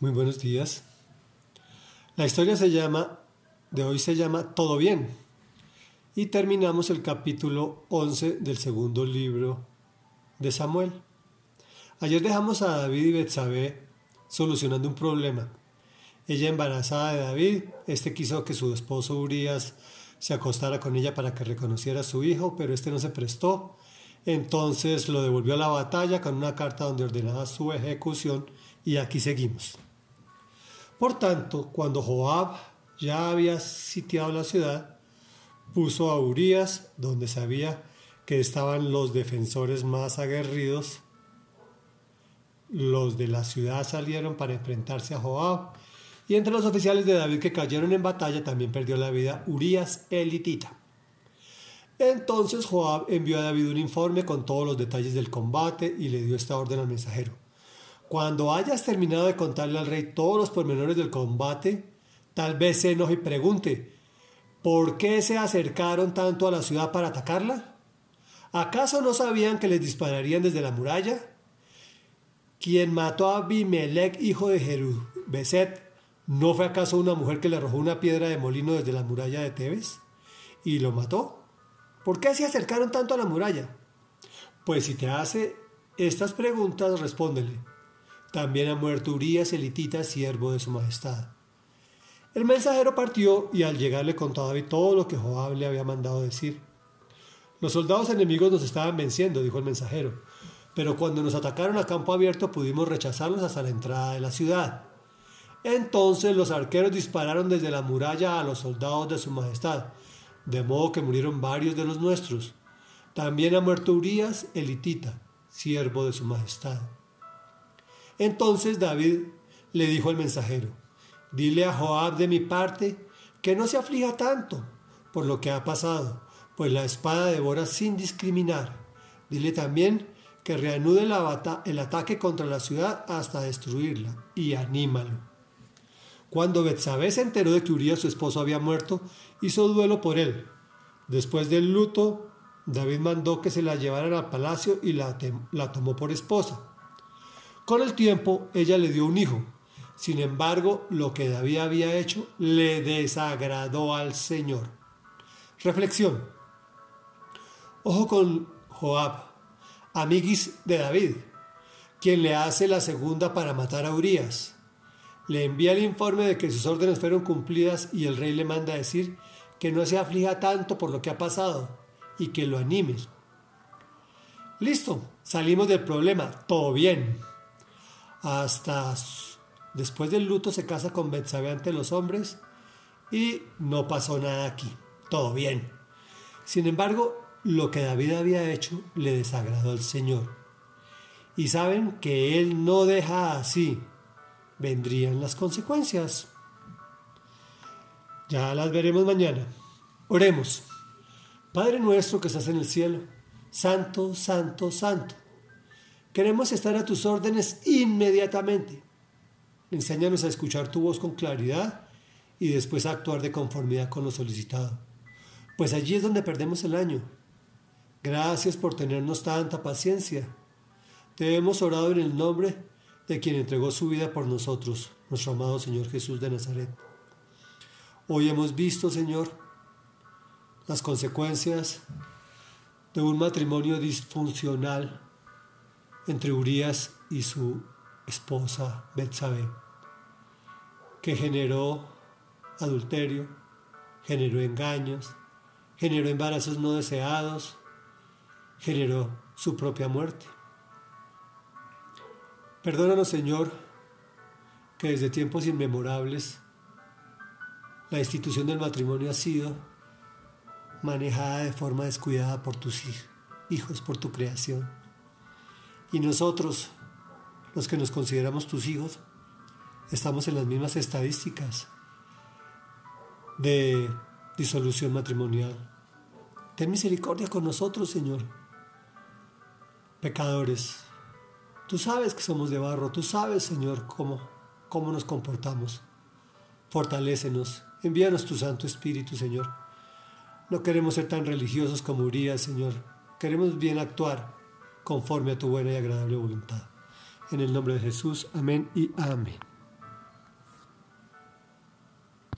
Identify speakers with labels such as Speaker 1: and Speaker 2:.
Speaker 1: Muy buenos días. La historia se llama, de hoy se llama Todo bien. Y terminamos el capítulo 11 del segundo libro de Samuel. Ayer dejamos a David y Betsabé solucionando un problema. Ella embarazada de David, este quiso que su esposo Urias se acostara con ella para que reconociera a su hijo, pero este no se prestó. Entonces lo devolvió a la batalla con una carta donde ordenaba su ejecución y aquí seguimos. Por tanto, cuando Joab ya había sitiado la ciudad, puso a Urias donde sabía que estaban los defensores más aguerridos. Los de la ciudad salieron para enfrentarse a Joab, y entre los oficiales de David que cayeron en batalla también perdió la vida Urias elitita. Entonces Joab envió a David un informe con todos los detalles del combate y le dio esta orden al mensajero. Cuando hayas terminado de contarle al rey todos los pormenores del combate, tal vez se enoje y pregunte, ¿por qué se acercaron tanto a la ciudad para atacarla? ¿Acaso no sabían que les dispararían desde la muralla? Quien mató a Abimelech, hijo de Jerubeset, ¿no fue acaso una mujer que le arrojó una piedra de molino desde la muralla de Tebes? ¿Y lo mató? ¿Por qué se acercaron tanto a la muralla? Pues si te hace estas preguntas, respóndele. También ha muerto Urias elitita, siervo de su majestad. El mensajero partió y al llegar le contó a David todo lo que Joab le había mandado decir. Los soldados enemigos nos estaban venciendo, dijo el mensajero, pero cuando nos atacaron a campo abierto pudimos rechazarlos hasta la entrada de la ciudad. Entonces los arqueros dispararon desde la muralla a los soldados de su majestad, de modo que murieron varios de los nuestros. También ha muerto Urias elitita, siervo de su majestad. Entonces David le dijo al mensajero, dile a Joab de mi parte que no se aflija tanto por lo que ha pasado, pues la espada devora sin discriminar. Dile también que reanude el ataque contra la ciudad hasta destruirla y anímalo. Cuando Betsabé se enteró de que Urias su esposo había muerto, hizo duelo por él. Después del luto, David mandó que se la llevaran al palacio y la tomó por esposa. Con el tiempo ella le dio un hijo. Sin embargo, lo que David había hecho le desagradó al Señor. Reflexión. Ojo con Joab, amiguis de David, quien le hace la segunda para matar a Urias. Le envía el informe de que sus órdenes fueron cumplidas y el rey le manda a decir que no se aflija tanto por lo que ha pasado y que lo anime. Listo, salimos del problema, todo bien hasta después del luto se casa con Betsabé ante los hombres y no pasó nada aquí, todo bien. Sin embargo, lo que David había hecho le desagradó al Señor. Y saben que Él no deja así, vendrían las consecuencias. Ya las veremos mañana. Oremos. Padre nuestro que estás en el cielo, santo, santo, santo Queremos estar a tus órdenes inmediatamente. Enséñanos a escuchar tu voz con claridad y después a actuar de conformidad con lo solicitado. Pues allí es donde perdemos el año. Gracias por tenernos tanta paciencia. Te hemos orado en el nombre de quien entregó su vida por nosotros, nuestro amado Señor Jesús de Nazaret. Hoy hemos visto, Señor, las consecuencias de un matrimonio disfuncional entre Urias y su esposa Betsabé, que generó adulterio, generó engaños, generó embarazos no deseados, generó su propia muerte. Perdónanos, Señor, que desde tiempos inmemorables la institución del matrimonio ha sido manejada de forma descuidada por tus hijos, por tu creación. Y nosotros, los que nos consideramos tus hijos, estamos en las mismas estadísticas de disolución matrimonial. Ten misericordia con nosotros, Señor. Pecadores, tú sabes que somos de barro, tú sabes, Señor, cómo, cómo nos comportamos. Fortalécenos, envíanos tu Santo Espíritu, Señor. No queremos ser tan religiosos como Urias, Señor. Queremos bien actuar conforme a tu buena y agradable voluntad. En el nombre de Jesús, amén y amén.